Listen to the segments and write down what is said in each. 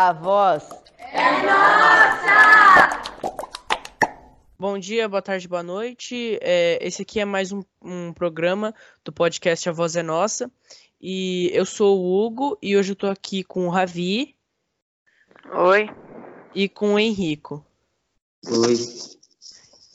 A voz é nossa! Bom dia, boa tarde, boa noite. É, esse aqui é mais um, um, programa do podcast A Voz é Nossa. E eu sou o Hugo e hoje eu tô aqui com o Ravi. Oi. E com o Henrico. Oi.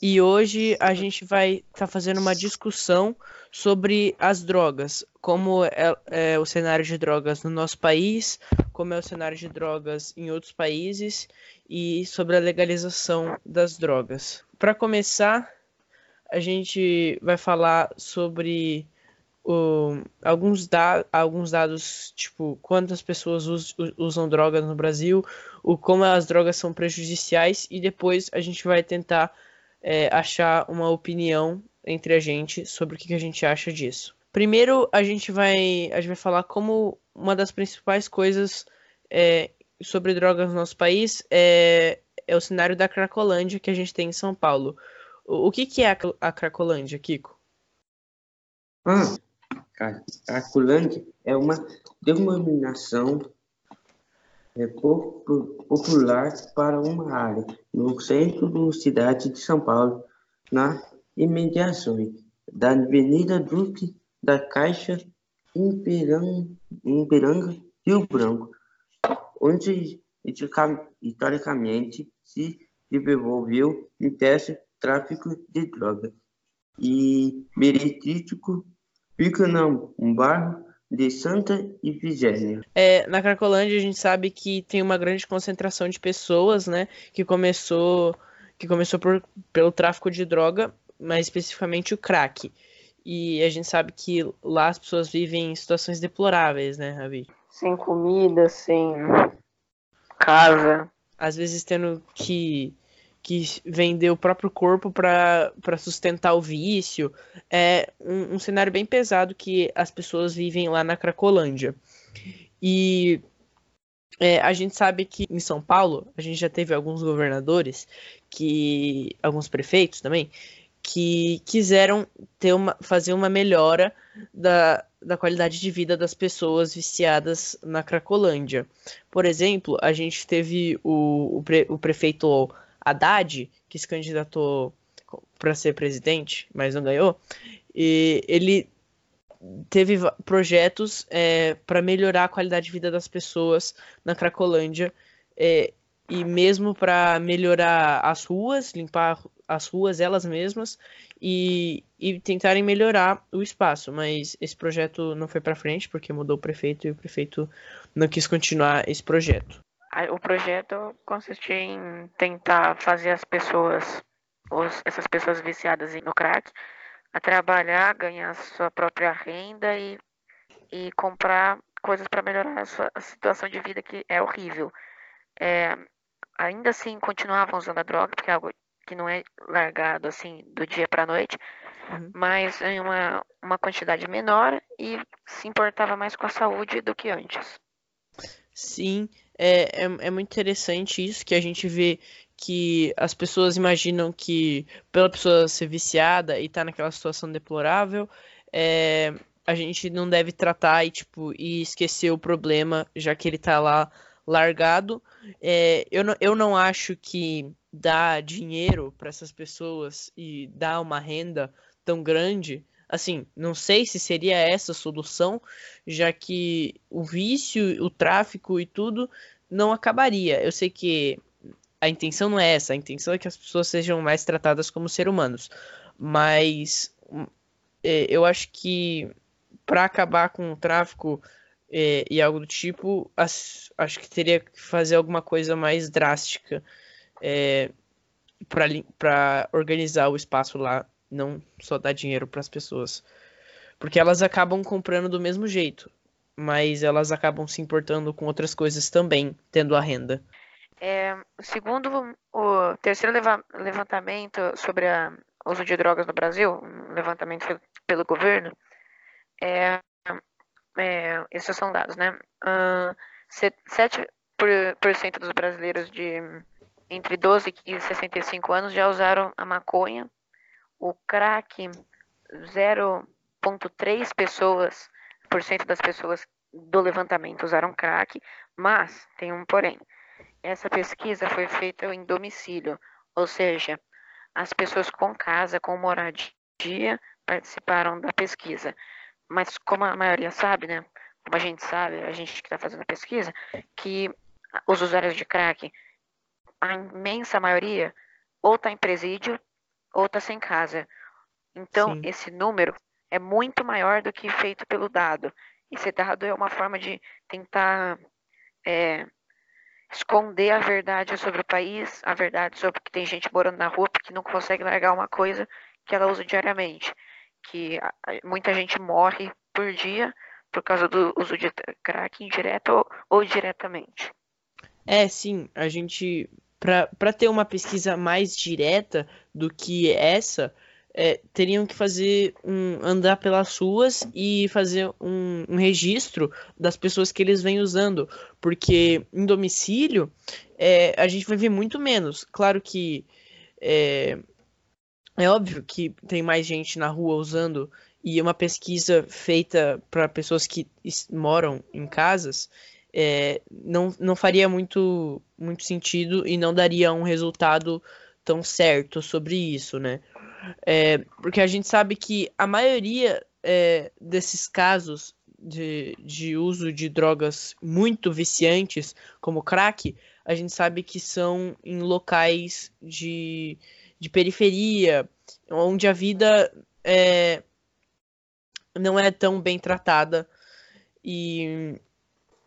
E hoje a gente vai estar tá fazendo uma discussão sobre as drogas, como é, é, o cenário de drogas no nosso país, como é o cenário de drogas em outros países e sobre a legalização das drogas. Para começar, a gente vai falar sobre alguns, da, alguns dados, tipo, quantas pessoas us, usam drogas no Brasil, o como as drogas são prejudiciais, e depois a gente vai tentar é, achar uma opinião entre a gente sobre o que, que a gente acha disso. Primeiro, a gente vai, a gente vai falar como uma das principais coisas é, sobre drogas no nosso país é, é, o cenário da Cracolândia que a gente tem em São Paulo. O, o que, que é a, a Cracolândia, Kiko? Ah, Cracolândia é uma denominação é, popular para uma área no centro da cidade de São Paulo, na imediações da Avenida Duque da Caixa, em Piranga, Rio Branco, onde historicamente se desenvolveu intenso tráfico de drogas e meritrítico fica um bairro de Santa Ifigênia. É, na Cracolândia a gente sabe que tem uma grande concentração de pessoas, né, que começou que começou por, pelo tráfico de droga, mais especificamente o crack. E a gente sabe que lá as pessoas vivem em situações deploráveis, né, Ravi? Sem comida, sem casa. Às vezes tendo que que vender o próprio corpo para sustentar o vício. É um, um, cenário bem pesado que as pessoas vivem lá na Cracolândia. E é, a gente sabe que em São Paulo, a gente já teve alguns governadores, que alguns prefeitos também, que quiseram ter uma, fazer uma melhora da, da qualidade de vida das pessoas viciadas na Cracolândia. Por exemplo, a gente teve o, o, pre, o prefeito Haddad, que se candidatou para ser presidente, mas não ganhou, e ele teve projetos é, para melhorar a qualidade de vida das pessoas na Cracolândia é, e mesmo para melhorar as ruas, limpar as ruas elas mesmas e, e tentarem melhorar o espaço. Mas esse projeto não foi para frente porque mudou o prefeito e o prefeito não quis continuar esse projeto. O projeto consistia em tentar fazer as pessoas, os, essas pessoas viciadas no crack, a trabalhar, ganhar sua própria renda e, e comprar coisas para melhorar a sua a situação de vida que é horrível. É, ainda assim continuavam usando a droga, porque é algo que não é largado assim do dia para a noite, uhum. mas em uma, uma quantidade menor e se importava mais com a saúde do que antes. Sim, é, é, é muito interessante isso que a gente vê que as pessoas imaginam que pela pessoa ser viciada e estar tá naquela situação deplorável, é, a gente não deve tratar e tipo e esquecer o problema já que ele está lá largado. É, eu, não, eu não acho que dar dinheiro para essas pessoas e dar uma renda tão grande Assim, não sei se seria essa a solução, já que o vício, o tráfico e tudo não acabaria. Eu sei que a intenção não é essa, a intenção é que as pessoas sejam mais tratadas como seres humanos. Mas é, eu acho que para acabar com o tráfico é, e algo do tipo, as, acho que teria que fazer alguma coisa mais drástica é, para organizar o espaço lá não só dar dinheiro para as pessoas. Porque elas acabam comprando do mesmo jeito, mas elas acabam se importando com outras coisas também, tendo a renda. É, segundo o terceiro levantamento sobre o uso de drogas no Brasil, um levantamento pelo governo, é, é, esses são dados, né? Uh, 7% dos brasileiros de entre 12 e 65 anos já usaram a maconha o crack 0,3 pessoas por cento das pessoas do levantamento usaram crack, mas tem um porém. essa pesquisa foi feita em domicílio, ou seja, as pessoas com casa, com moradia, participaram da pesquisa. Mas como a maioria sabe, né? Como a gente sabe, a gente que está fazendo a pesquisa, que os usuários de crack, a imensa maioria, ou está em presídio, ou está sem casa. Então, Sim. esse número é muito maior do que feito pelo dado. Esse dado é uma forma de tentar é, esconder a verdade sobre o país, a verdade sobre que tem gente morando na rua porque não consegue largar uma coisa que ela usa diariamente. Que muita gente morre por dia por causa do uso de crack indireto ou, diretamente. É, sim, a gente para ter uma pesquisa mais direta do que essa, é, teriam que fazer um andar pelas ruas e fazer um, um, registro das pessoas que eles vêm usando, porque em domicílio é, a gente vai ver muito menos. Claro que é, é óbvio que tem mais gente na rua usando e uma pesquisa feita para pessoas que moram em casas é, não, não faria muito, muito sentido e não daria um resultado tão certo sobre isso, né? É, porque a gente sabe que a maioria é, desses casos de, de uso de drogas muito viciantes, como crack, a gente sabe que são em locais de, de periferia, onde a vida é, não é tão bem tratada. E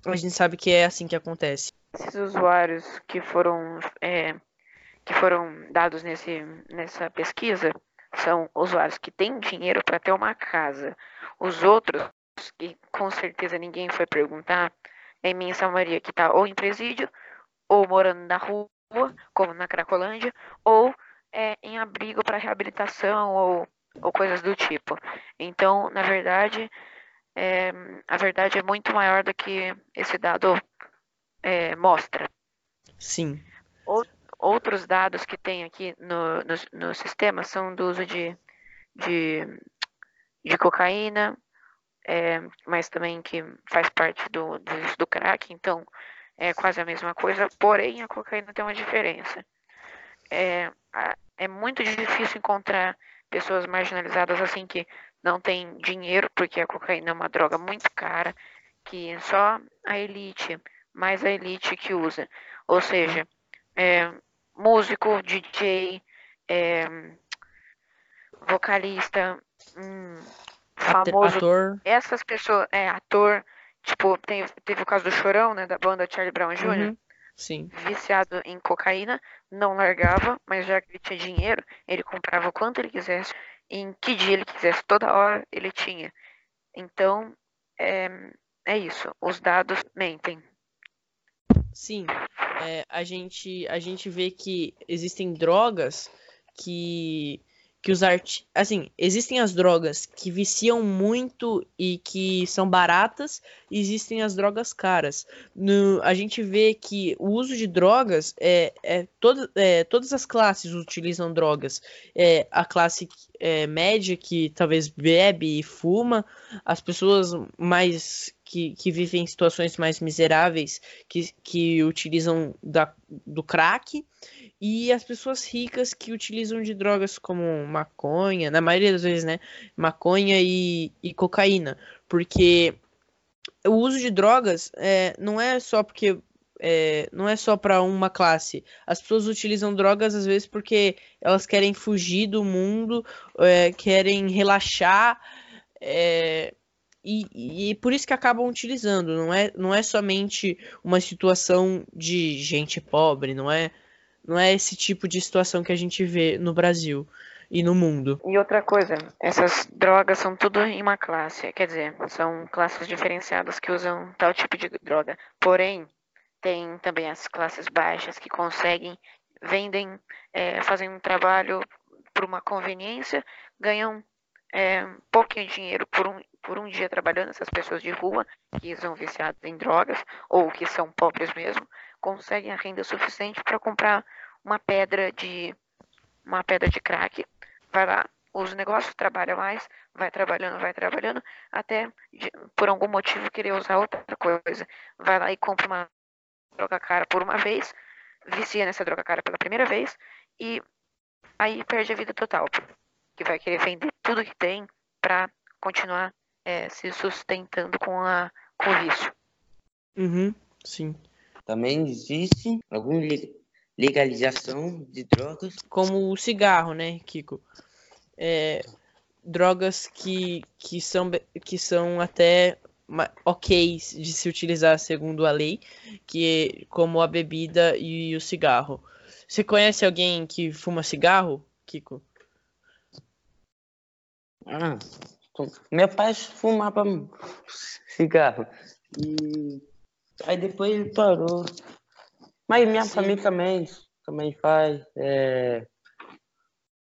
a gente sabe que é assim que acontece. Esses usuários que foram, é, que foram dados nesse, nessa pesquisa são usuários que têm dinheiro para ter uma casa. Os outros, que com certeza ninguém foi perguntar, é imensa maioria que está ou em presídio, ou morando na rua, como na Cracolândia, ou é, em abrigo para reabilitação ou, ou coisas do tipo. Então, na verdade, é, a verdade é muito maior do que esse dado é, mostra. Sim. outros dados que tem aqui no, no, no, sistema são do uso de, de, de cocaína, é, mas também que faz parte do, do uso do crack, então é quase a mesma coisa, porém a cocaína tem uma diferença. É, é muito difícil encontrar pessoas marginalizadas assim que não tem dinheiro, porque a cocaína é uma droga muito cara, que só a elite, mais a elite que usa. Ou seja, é, músico, DJ, é, vocalista, hum, famoso. Ator. Essas pessoas, é, ator, tipo, tem, teve o caso do Chorão, né, da banda Charlie Brown Jr., uhum. Sim. viciado em cocaína, não largava, mas já que ele tinha dinheiro, ele comprava o quanto ele quisesse em que dia ele quisesse, toda hora ele tinha. Então, é, é isso, os dados mentem. Sim, é, a, gente, a gente vê que existem drogas que que os art... assim, existem as drogas que viciam muito e que são baratas, e existem as drogas caras. No... a gente vê que o uso de drogas é, é, todo... é todas as classes utilizam drogas. É, a classe é, média que talvez bebe e fuma, as pessoas mais que, que vivem em situações mais miseráveis que, que utilizam da, do crack e as pessoas ricas que utilizam de drogas como maconha, na maioria das vezes, né? Maconha e, e cocaína. Porque o uso de drogas é, não é só porque. É, não é só para uma classe. As pessoas utilizam drogas às vezes porque elas querem fugir do mundo, é, querem relaxar. É, e, e, por isso que acabam utilizando. Não é, não é somente uma situação de gente pobre, não é não é esse tipo de situação que a gente vê no Brasil e no mundo. E outra coisa, essas drogas são tudo em uma classe, quer dizer, são classes diferenciadas que usam tal tipo de droga. Porém, tem também as classes baixas que conseguem, vendem, é, fazem um trabalho por uma conveniência, ganham é, pouquinho dinheiro por um, por um dia trabalhando, essas pessoas de rua que são viciadas em drogas ou que são pobres mesmo, conseguem a renda suficiente para comprar uma pedra de uma pedra de crack, vai lá, usa o negócio, trabalha mais, vai trabalhando, vai trabalhando, até por algum motivo querer usar outra coisa. Vai lá e compra uma droga cara por uma vez, vicia nessa droga cara pela primeira vez e aí perde a vida total. Que vai querer vender tudo que tem para continuar é, se sustentando com, a, com o vício. Uhum, sim. Também existe alguma legalização de drogas. Como o cigarro, né, Kiko? É, drogas que, que, são, que são até ok de se utilizar segundo a lei, que é como a bebida e o cigarro. Você conhece alguém que fuma cigarro, Kiko? Ah, meu pai fumava cigarro. E aí depois ele parou. Mas minha Sim. família também, também faz. É...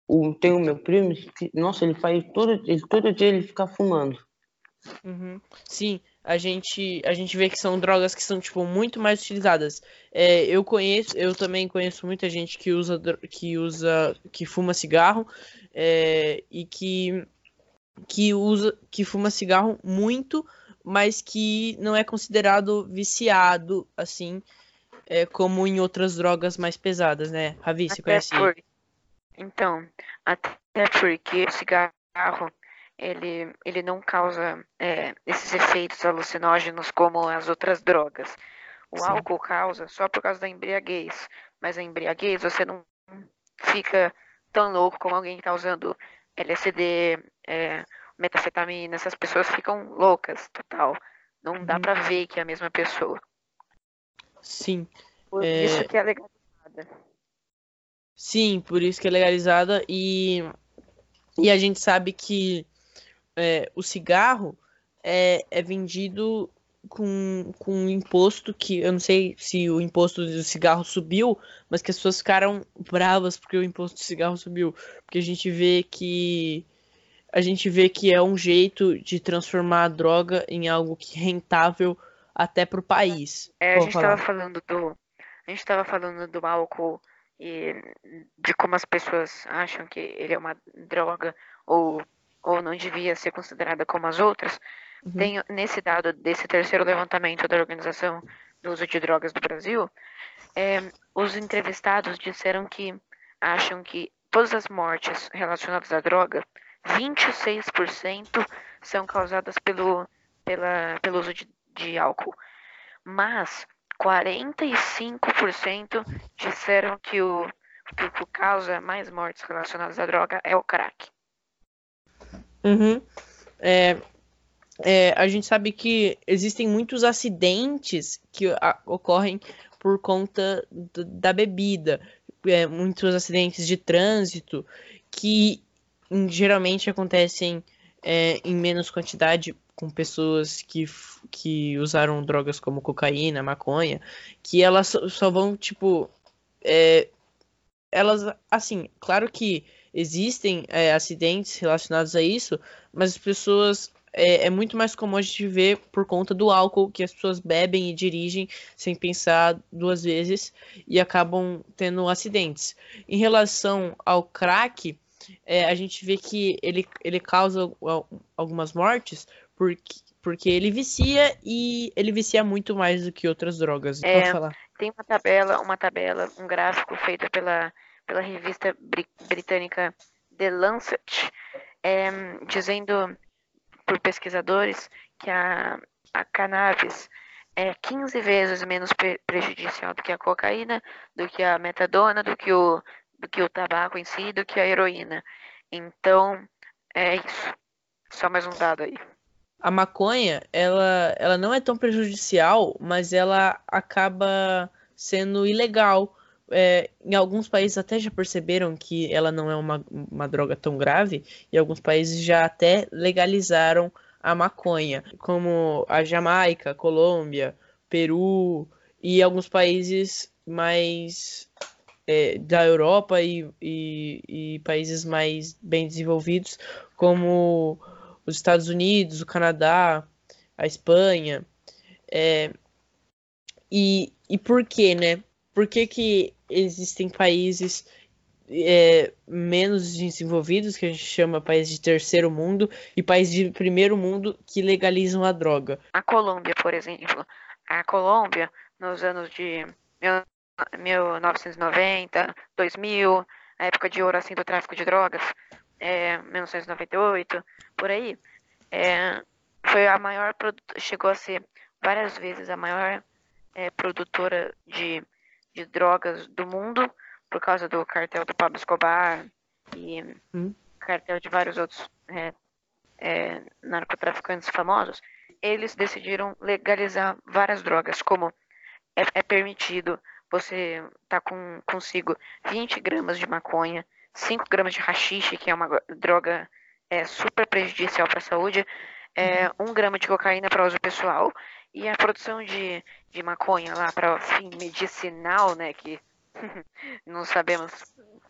O, tem o meu primo, que, nossa, ele faz todo, ele, todo dia ele fica fumando. Uhum. Sim, a gente, a gente vê que são drogas que são tipo muito mais utilizadas. É, eu conheço, eu também conheço muita gente que usa, que usa, que fuma cigarro é, e que que usa, que fuma cigarro muito, mas que não é considerado viciado assim, é, como em outras drogas mais pesadas, né? Ravi, você conhece? Por... Então, até porque o cigarro ele, ele não causa é, esses efeitos alucinógenos como as outras drogas. O Sim. álcool causa só por causa da embriaguez, mas a embriaguez você não fica tão louco como alguém que está usando LSD, é, metafetamina, essas pessoas ficam loucas, total. Não dá uhum. para ver que é a mesma pessoa. Sim. Por é... isso que é legalizada. Sim, por isso que é legalizada e, e a gente sabe que é, o cigarro é, é vendido com, com um imposto que eu não sei se o imposto do cigarro subiu, mas que as pessoas ficaram bravas porque o imposto do cigarro subiu. Porque a gente vê que a gente vê que é um jeito de transformar a droga em algo que é rentável até para o país. É, a gente estava falando do a gente estava falando do álcool e de como as pessoas acham que ele é uma droga ou ou não devia ser considerada como as outras, uhum. tem nesse dado desse terceiro levantamento da Organização do Uso de Drogas do Brasil, é, os entrevistados disseram que acham que todas as mortes relacionadas à droga, 26% são causadas pelo, pela, pelo uso de, de álcool. Mas 45% disseram que o, que o causa mais mortes relacionadas à droga é o crack. Uhum. É, é, a gente sabe que existem muitos acidentes que a, ocorrem por conta do, da bebida, é, muitos acidentes de trânsito que geralmente acontecem é, em menos quantidade com pessoas que, que usaram drogas como cocaína, maconha, que elas só, vão tipo, é, elas assim, claro que existem é, acidentes relacionados a isso, mas as pessoas é, é, muito mais comum a gente ver por conta do álcool que as pessoas bebem e dirigem sem pensar duas vezes e acabam tendo acidentes. Em relação ao crack, é, a gente vê que ele, ele causa algumas mortes porque, porque ele vicia e ele vicia muito mais do que outras drogas. É, tem uma tabela, uma tabela, um gráfico feito pela pela revista britânica The Lancet, é, dizendo por pesquisadores que a, a cannabis é 15 vezes menos prejudicial do que a cocaína, do que a metadona, do que o, do que o tabaco em si, do que a heroína. Então, é isso. Só mais um dado aí. A maconha, ela, ela não é tão prejudicial, mas ela acaba sendo ilegal é, em alguns países até já perceberam que ela não é uma, uma droga tão grave, e alguns países já até legalizaram a maconha, como a Jamaica, Colômbia, Peru e alguns países mais é, da Europa e, e, e, países mais bem desenvolvidos, como os Estados Unidos, o Canadá, a Espanha. É, e, e por quê, né? Por que, que existem países é, menos desenvolvidos, que a gente chama países de terceiro mundo, e países de primeiro mundo que legalizam a droga? A Colômbia, por exemplo. A Colômbia, nos anos de 1990, 2000, a época de ouro assim do tráfico de drogas, é, 1998, por aí, é, foi a maior chegou a ser várias vezes a maior é, produtora de, de drogas do mundo por causa do cartel do Pablo Escobar e hum. cartel de vários outros é, é, narcotraficantes famosos, eles decidiram legalizar várias drogas, como é, é permitido você tá com consigo 20 gramas de maconha, 5 gramas de rachixe, que é uma droga é, super prejudicial para a saúde, é, 1 uhum. grama de cocaína para uso pessoal, e a produção de, de maconha lá para fim medicinal, né, que não sabemos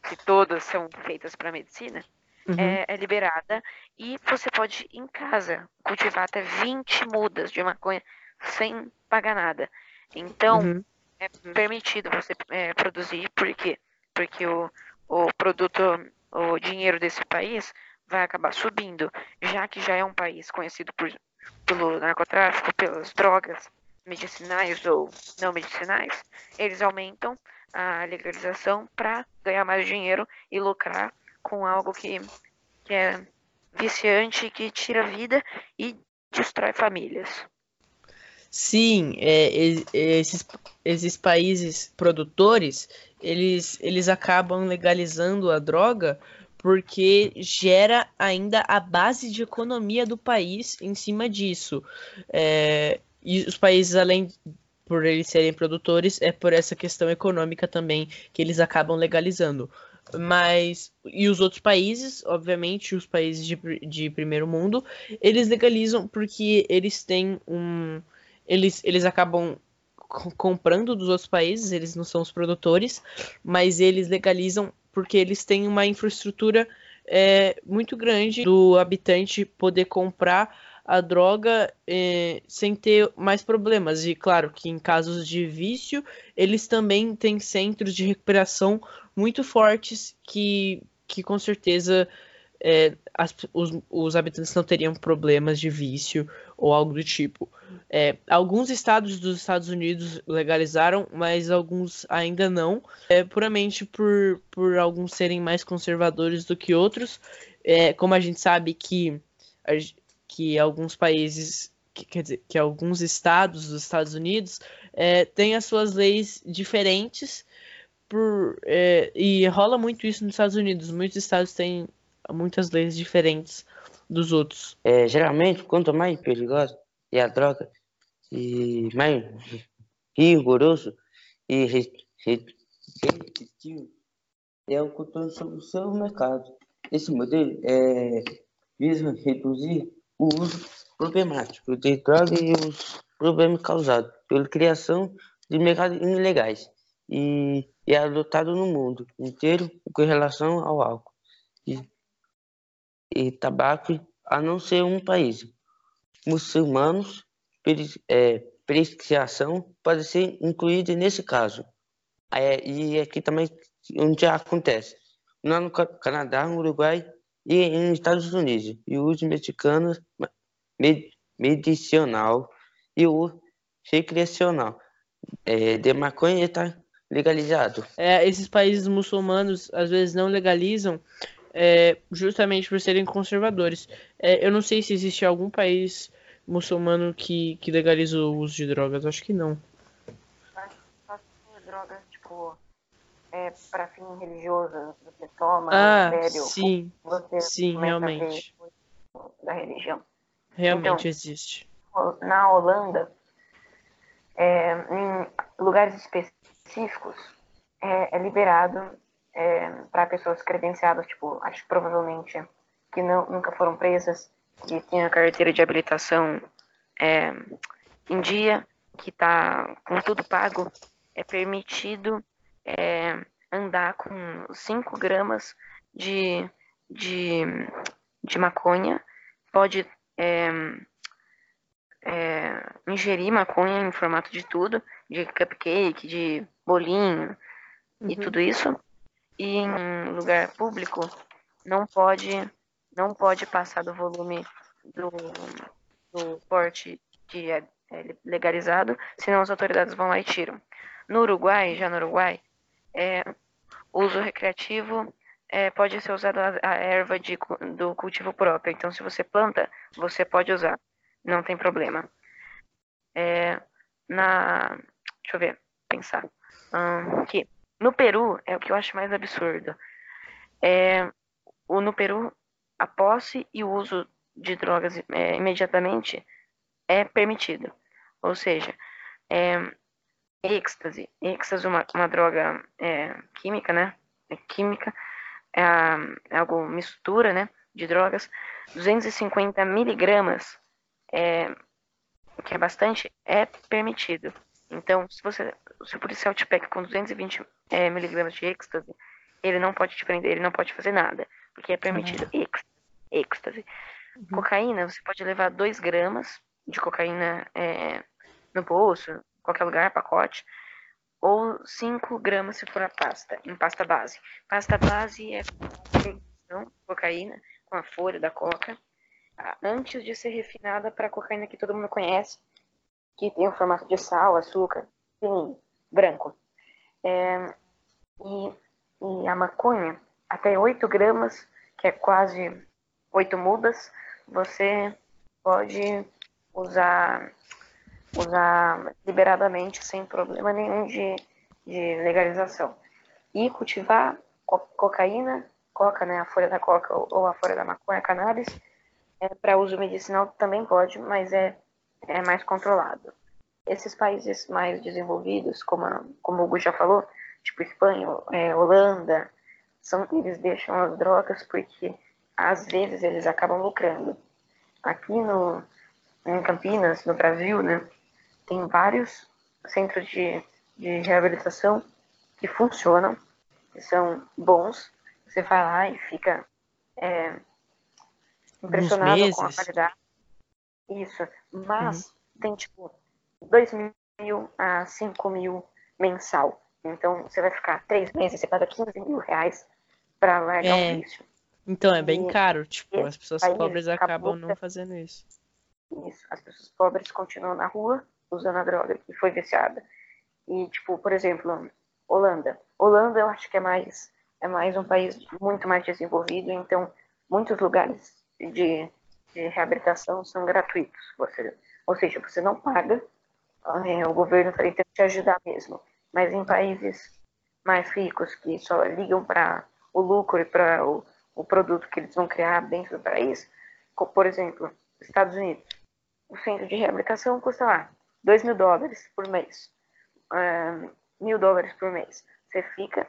se todas são feitas para medicina, uhum. é, é, liberada. E você pode, em casa, cultivar até 20 mudas de maconha sem pagar nada. Então, uhum. É permitido você é, produzir, por quê? Porque o, o produto, o dinheiro desse país vai acabar subindo, já que já é um país conhecido por, pelo narcotráfico, pelas drogas medicinais ou não medicinais, eles aumentam a legalização para ganhar mais dinheiro e lucrar com algo que, que é viciante, que tira vida e destrói famílias. Sim, é, esses, esses países produtores, eles, eles acabam legalizando a droga porque gera ainda a base de economia do país em cima disso. É, e os países, além por eles serem produtores, é por essa questão econômica também que eles acabam legalizando. Mas, e os outros países, obviamente, os países de, de primeiro mundo, eles legalizam porque eles têm um. Eles, eles acabam comprando dos outros países, eles não são os produtores, mas eles legalizam porque eles têm uma infraestrutura é, muito grande do habitante poder comprar a droga é, sem ter mais problemas. E claro que em casos de vício, eles também têm centros de recuperação muito fortes que, que com certeza é, as, os, os, habitantes não teriam problemas de vício ou algo do tipo. É, alguns estados dos Estados Unidos legalizaram, mas alguns ainda não, é, puramente por, por alguns serem mais conservadores do que outros. É, como a gente sabe que que alguns países, que, quer dizer, que alguns estados dos Estados Unidos é, têm as suas leis diferentes por, é, e rola muito isso nos Estados Unidos. Muitos estados têm muitas leis diferentes dos outros. É, geralmente, quanto mais perigosa é a droga e mais rigoroso e restritivo é o controle sobre o seu mercado. Esse modelo é, visa reduzir o uso problemático de drogas e os problemas causados pela criação de mercados ilegais e é adotado no mundo inteiro com relação ao álcool e, e tabaco, a não ser um país. Muçulmanos, é, prescrição pode ser incluída nesse caso. É, e aqui também onde acontece. Lá no Canadá, no Uruguai e nos Estados Unidos, e o uso mexicano medicinal e o recreacional é, de maconha está legalizado. É, esses países muçulmanos às vezes não legalizam é, justamente por serem conservadores. É, eu não sei se existe algum país muçulmano que, que legaliza o uso de drogas, acho que não. Acho que drogas, tipo, é, para fim religioso, você toma, ah, sério, sim, você sim, realmente. Da religião. Realmente então, existe. Na Holanda, é, em lugares específicos, é, é liberado é, para pessoas credenciadas, tipo, acho que provavelmente que não, nunca foram presas, que têm a carteira de habilitação é, em dia, que está com tudo pago, é permitido é, andar com 5 gramas de, de, de maconha, pode é, é, ingerir maconha em formato de tudo, de cupcake, de bolinho uhum. e tudo isso. E em lugar público não pode não pode passar do volume do, do porte que é, é legalizado, senão as autoridades vão lá e tiram. No Uruguai, já no Uruguai, é, uso recreativo é, pode ser usado a, a erva de, do cultivo próprio. Então, se você planta, você pode usar, não tem problema. É, na, deixa eu ver, pensar. Hum, aqui. No Peru, é o que eu acho mais absurdo. É, o, no Peru, a posse e o uso de drogas é, imediatamente é permitido. Ou seja, é, êxtase, êxtase é uma, uma droga é, química, né? É química, é, é algo mistura, né? De drogas, 250 miligramas, é, que é bastante, é permitido. Então, se você, se o policial te pega com 220 é, miligramas de êxtase, ele não pode te prender, ele não pode fazer nada, porque é permitido uhum. Êxtase. Uhum. Cocaína, você pode levar 2 gramas de cocaína é, no bolso, qualquer lugar, pacote, ou 5 gramas se for a pasta, em pasta base. Pasta base é produção cocaína com a folha da coca, antes de ser refinada para a cocaína que todo mundo conhece, que tem o formato de sal, açúcar, sim, branco. É, e, e a maconha, até 8 gramas, que é quase 8 mudas, você pode usar, usar liberadamente, sem problema nenhum de, de legalização. E cultivar co cocaína, coca, né, a folha da coca ou a folha da maconha, cannabis, é, para uso medicinal também pode, mas é, é mais controlado. Esses países mais desenvolvidos, como, a, como o Hugo já falou, tipo Espanha, é, Holanda, são, eles deixam as drogas porque às vezes eles acabam lucrando. Aqui no, em Campinas, no Brasil, né, tem vários centros de, de reabilitação que funcionam, que são bons. Você vai lá e fica é, impressionado com a qualidade. Isso. Mas uhum. tem tipo 2 mil a 5 mil mensal. Então você vai ficar três meses, você paga 15 mil reais para largar é. um vício. Então é bem caro, tipo, as pessoas pobres acabam não fazendo isso. Isso, as pessoas pobres continuam na rua usando a droga que foi viciada. E, tipo, por exemplo, Holanda. Holanda eu acho que é mais, é mais um país muito mais desenvolvido, então muitos lugares de, de reabilitação são gratuitos. Você, ou seja, você não paga, é, o governo está tentando te ajudar mesmo. Mas em países mais ricos, que só ligam para o lucro e para o, o produto que eles vão criar dentro do país, por exemplo, Estados Unidos, o centro de reabilitação custa lá 2 mil dólares por mês, mil dólares por mês. Você fica,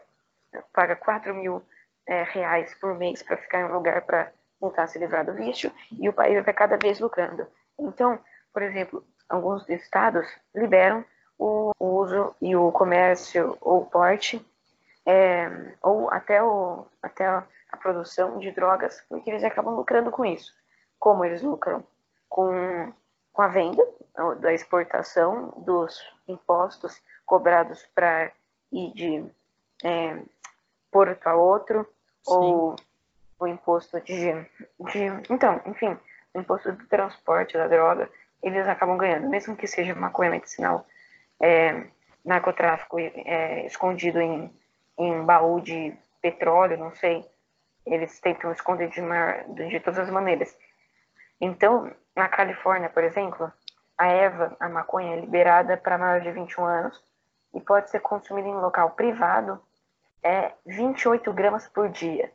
paga 4 mil é, reais por mês para ficar em um lugar para tentar se livrar do vício e o país vai cada vez lucrando. Então, por exemplo, alguns estados liberam o uso e o comércio ou porte é, ou até, o, até a produção de drogas, porque eles acabam lucrando com isso. Como eles lucram? Com, com a venda, da exportação dos impostos cobrados para ir de é, porto a outro, Sim. ou o imposto de, de. Então, enfim, o imposto do transporte da droga, eles acabam ganhando, mesmo que seja maconha medicinal, é, narcotráfico é, escondido em, em baú de petróleo, não sei. Eles tentam esconder de, mar, de todas as maneiras. Então, na Califórnia, por exemplo, a erva, a maconha, é liberada para maior de 21 anos e pode ser consumida em local privado é 28 gramas por dia.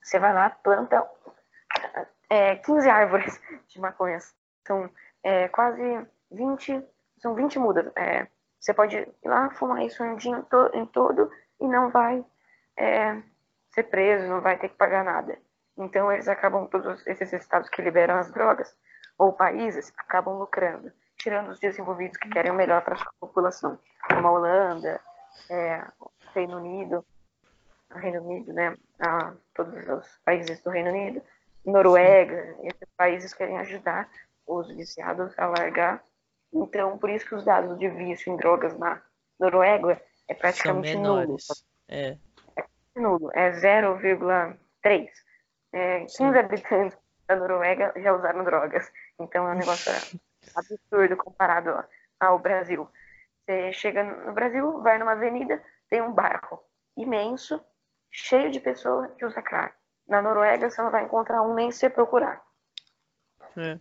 Você vai lá, planta é, 15 árvores de maconha. São é, quase 20, são 20 mudas. É, você pode ir lá fumar isso um dia em, to, em todo e não vai é, ser preso, não vai ter que pagar nada. Então eles acabam, todos esses estados que liberam as drogas, ou países, acabam lucrando, tirando os desenvolvidos que querem o melhor para a sua população, como a Holanda, é, Reino Unido, Reino Unido, né, a todos os países do Reino Unido, Noruega, esses países querem ajudar os viciados a largar. Então, por isso que os dados de vício em drogas na Noruega é praticamente nulo. É. é nulo, é 0,3. É, 15 habitantes da Noruega já usaram drogas. Então é um negócio absurdo comparado ao Brasil. Você chega no Brasil, vai numa avenida, tem um bairro imenso, cheio de pessoas que usam crack. Na Noruega você não vai encontrar um nem se procurar. É,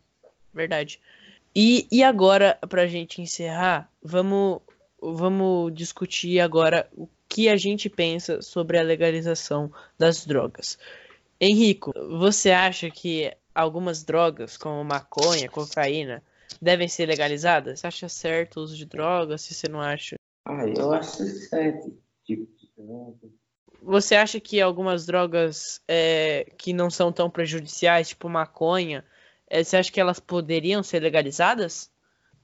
verdade. E, e agora, pra gente encerrar, vamos, vamos discutir agora o que a gente pensa sobre a legalização das drogas. Henrico, você acha que algumas drogas, como maconha, cocaína, devem ser legalizadas? Você acha certo o uso de drogas? Se você não acha? Ah, eu acho certo. Tipo de droga. Você acha que algumas drogas é, que não são tão prejudiciais, tipo maconha, é, você acha que elas poderiam ser legalizadas?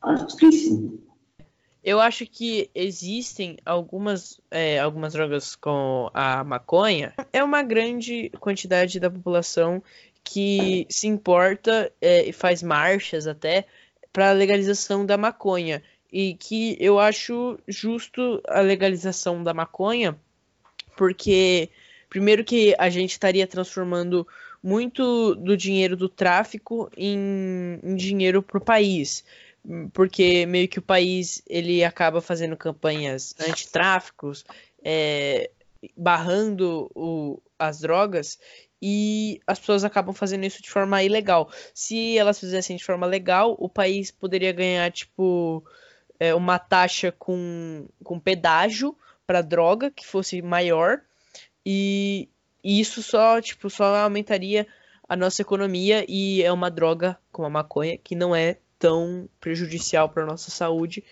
Acho que sim. Eu acho que existem algumas, é, algumas drogas com a maconha. É uma grande quantidade da população que se importa é, e faz marchas até para a legalização da maconha. E que eu acho justo a legalização da maconha, porque, primeiro, que a gente estaria transformando muito do dinheiro do tráfico em, em dinheiro para o país porque meio que o país ele acaba fazendo campanhas antitráficos, é, barrando o, as drogas e as pessoas acabam fazendo isso de forma ilegal. Se elas fizessem de forma legal, o país poderia ganhar tipo é, uma taxa com, com pedágio para droga que fosse maior e, e isso só tipo só aumentaria a nossa economia e é uma droga como a maconha que não é tão prejudicial para nossa saúde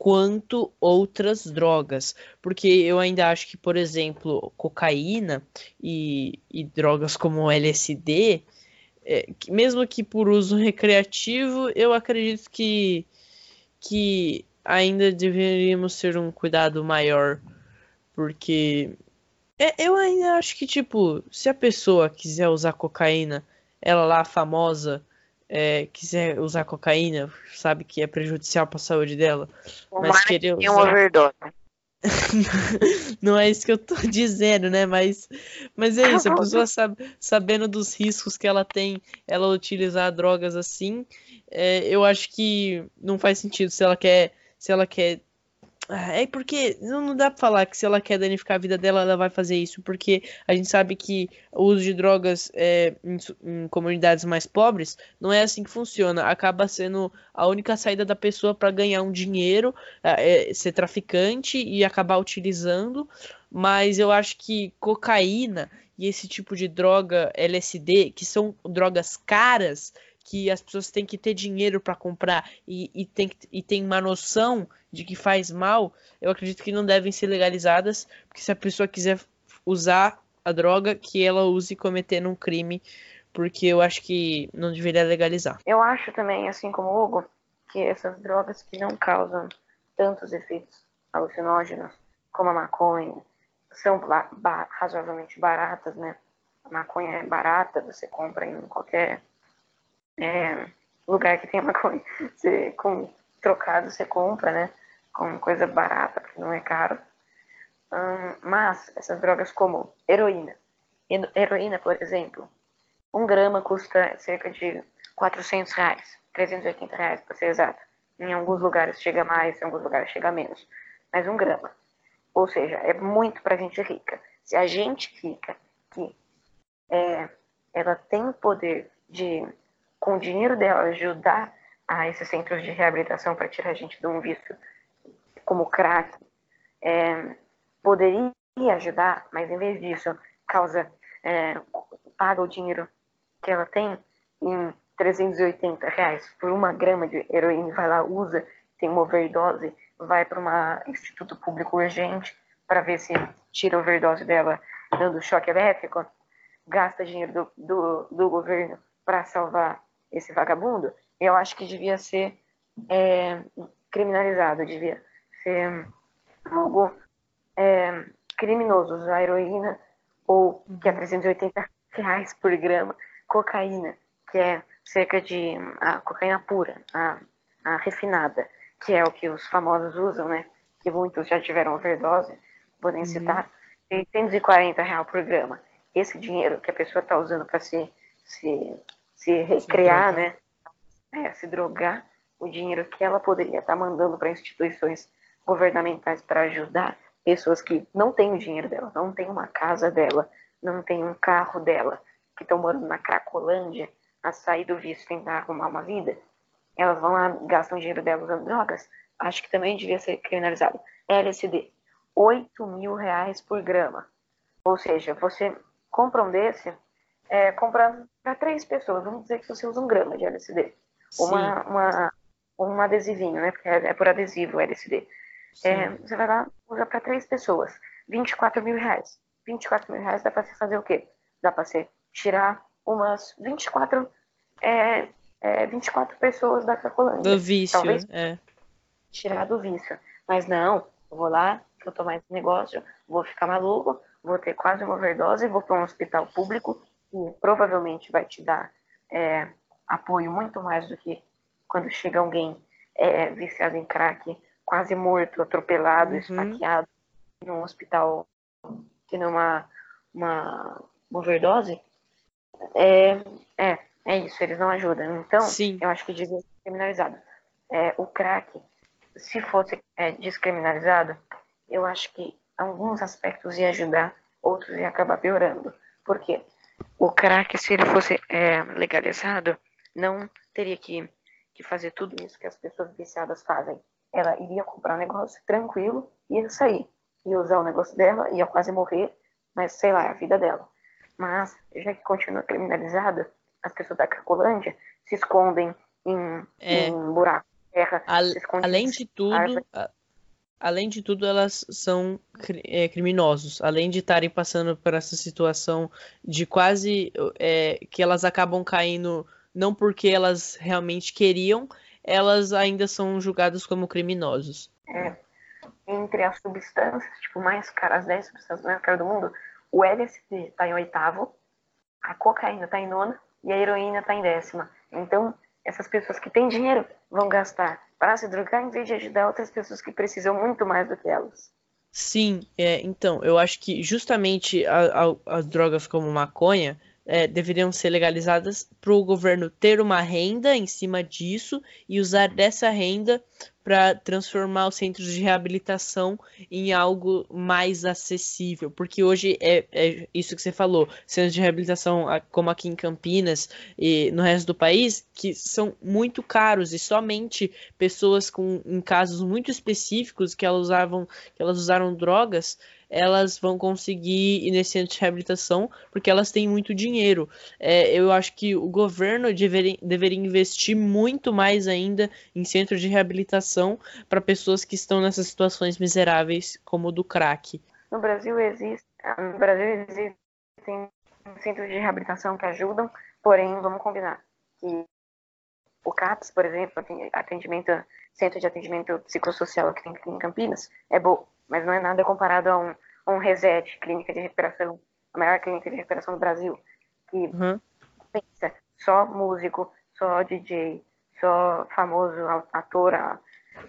quanto outras drogas, porque eu ainda acho que, por exemplo, cocaína e, e drogas como LSD, é, que mesmo que por uso recreativo, eu acredito que, que ainda deveríamos ter um cuidado maior, porque é, eu ainda acho que, tipo, se a pessoa quiser usar cocaína, ela lá famosa, é, quiser usar cocaína, sabe que é prejudicial para a saúde dela, O mas querer tem um usar... overdose. não é isso que eu tô dizendo, né? Mas, mas é isso, a pessoa sabe, sabendo dos riscos que ela tem, ela utilizar drogas assim, é, eu acho que não faz sentido se ela quer, se ela quer É porque não, dá pra falar que se ela quer danificar a vida dela, ela vai fazer isso, porque a gente sabe que o uso de drogas é, em, em comunidades mais pobres não é assim que funciona. Acaba sendo a única saída da pessoa para ganhar um dinheiro, é, é, ser traficante e acabar utilizando. Mas eu acho que cocaína e esse tipo de droga LSD, que são drogas caras, que as pessoas têm que ter dinheiro para comprar e, e, tem, e tem uma noção de que faz mal, eu acredito que não devem ser legalizadas, porque se a pessoa quiser usar a droga, que ela use cometendo um crime, porque eu acho que não deveria legalizar. Eu acho também, assim como o Hugo, que essas drogas que não causam tantos efeitos alucinógenos como a maconha são ba- razoavelmente baratas, né? A maconha é barata, você compra em qualquer é, lugar que tenha maconha. Você, com trocado, você compra, né? Com coisa barata, porque não é caro. Mas essas drogas como heroína. Hero- Heroína, por exemplo, um grama custa cerca de 400 reais, 380 reais para ser exato. Em alguns lugares chega mais, em alguns lugares chega menos. Mas um grama. Ou seja, é muito para gente rica. Se a gente rica, que é, ela tem poder de, com o dinheiro dela, ajudar a esses centros de reabilitação para tirar a gente de um vício como crack, é, poderia ajudar, mas em vez disso, causa, é, paga o dinheiro que ela tem em 380 reais por uma grama de heroína, vai lá, usa, tem uma overdose, vai para um instituto público urgente para ver se tira a overdose dela dando choque elétrico, gasta dinheiro do, do, do governo para salvar esse vagabundo, eu acho que devia ser é, criminalizado, devia ser algo é, criminoso usar heroína ou que é 380 reais por grama, cocaína, que é cerca de a cocaína pura, a, a refinada, que é o que os famosos usam, né? Que muitos já tiveram overdose, podem citar, 640 reais por grama. Esse dinheiro que a pessoa está usando para se, se, se recrear, né? É, se drogar, o dinheiro que ela poderia estar mandando para instituições governamentais para ajudar pessoas que não têm o dinheiro dela, não têm uma casa dela, não têm um carro dela, que estão morando na Cracolândia, a sair do vício tentar arrumar uma vida, elas vão lá, gastam o dinheiro delas usando drogas, acho que também devia ser criminalizado. LSD, 8 mil reais por grama. Ou seja, você compra um desse, é, compra para três pessoas, vamos dizer que você usa um grama de LSD. Uma, uma, um adesivinho, né? Porque é, é por adesivo o LSD. É, você vai lá, usa para três pessoas. 24 mil reais. 24 mil reais dá para você fazer o quê? Dá para você tirar umas 24, é, é, 24 pessoas da Cracolândia. Do vício, Talvez é. tirar do vício. Mas não, eu vou lá, vou tomar esse negócio, vou ficar maluco, vou ter quase uma overdose, vou para um hospital público que provavelmente vai te dar é, apoio muito mais do que quando chega alguém é, viciado em crack, quase morto, atropelado, Uhum. esfaqueado, num hospital tendo uma, uma overdose. É, é, é isso, eles não ajudam. Então, Sim. eu acho que devia ser criminalizado. É, o crack, se fosse é, descriminalizado, eu acho que alguns aspectos ia ajudar, outros ia acabar piorando. Por quê? O crack, se ele fosse é, legalizado, não teria que, que fazer tudo isso que as pessoas viciadas fazem. Ela iria comprar um negócio tranquilo, ia sair, ia usar o negócio dela, ia quase morrer, mas sei lá, é a vida dela. Mas, já que continua criminalizada, as pessoas da Cracolândia se escondem em, É. em buraco de terra, escondem além de tudo, a- além de tudo, elas são é, criminosos. Além de estarem passando por essa situação de quase é, que elas acabam caindo não porque elas realmente queriam, elas ainda são julgadas como criminosos. entre as substâncias, tipo, mais caras, as 10 substâncias mais caras do mundo, o LSD está em oitavo, a cocaína está em nona e a heroína está em décima. Então, essas pessoas que têm dinheiro vão gastar para se drogar em vez de ajudar outras pessoas que precisam muito mais do que elas. Sim, é, então, eu acho que justamente as drogas como maconha é, deveriam ser legalizadas para o governo ter uma renda em cima disso e usar dessa renda para transformar os centros de reabilitação em algo mais acessível. Porque hoje é, é isso que você falou, centros de reabilitação como aqui em Campinas e no resto do país, que são muito caros e somente pessoas com em casos muito específicos que elas usavam que elas usaram drogas, elas vão conseguir ir nesse centro de reabilitação porque elas têm muito dinheiro. É, eu acho que o governo deveria, deveria investir muito mais ainda em centros de reabilitação para pessoas que estão nessas situações miseráveis, como o do crack. No Brasil existe, no Brasil existem centros de reabilitação que ajudam, porém, vamos combinar que o CAPS, por exemplo, atendimento, centro de atendimento psicossocial aqui em Campinas, é bom, mas não é nada comparado a um, a um Reset, clínica de recuperação, a maior clínica de recuperação do Brasil, que Uhum. pensa só músico, só DJ, só famoso ator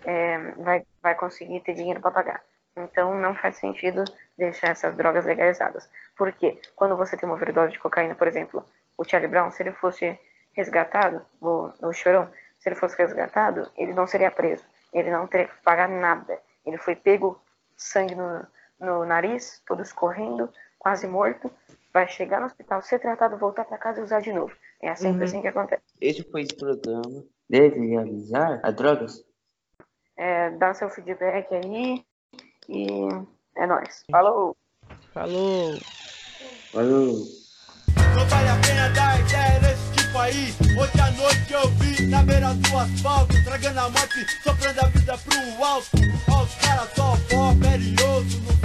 é, vai, vai conseguir ter dinheiro para pagar. Então não faz sentido deixar essas drogas legalizadas. Por quê? Quando você tem uma overdose de cocaína, por exemplo, o Charlie Brown, se ele fosse resgatado, o, o Chorão, se ele fosse resgatado, ele não seria preso. Ele não teria que pagar nada. Ele foi pego sangue no, no nariz, todo escorrendo, quase morto. Vai chegar no hospital, ser tratado, voltar para casa e usar de novo. É sempre Uhum. assim que acontece. Esse foi o programa. Deve realizar as drogas? É, dá seu feedback aí e é nóis. Falou! Falou! Falou. Não vale a pena dar ideia Hoje à noite eu vi na beira do asfalto, tragando a morte, soprando a vida pro alto. Aos caras só pó, perioso, é no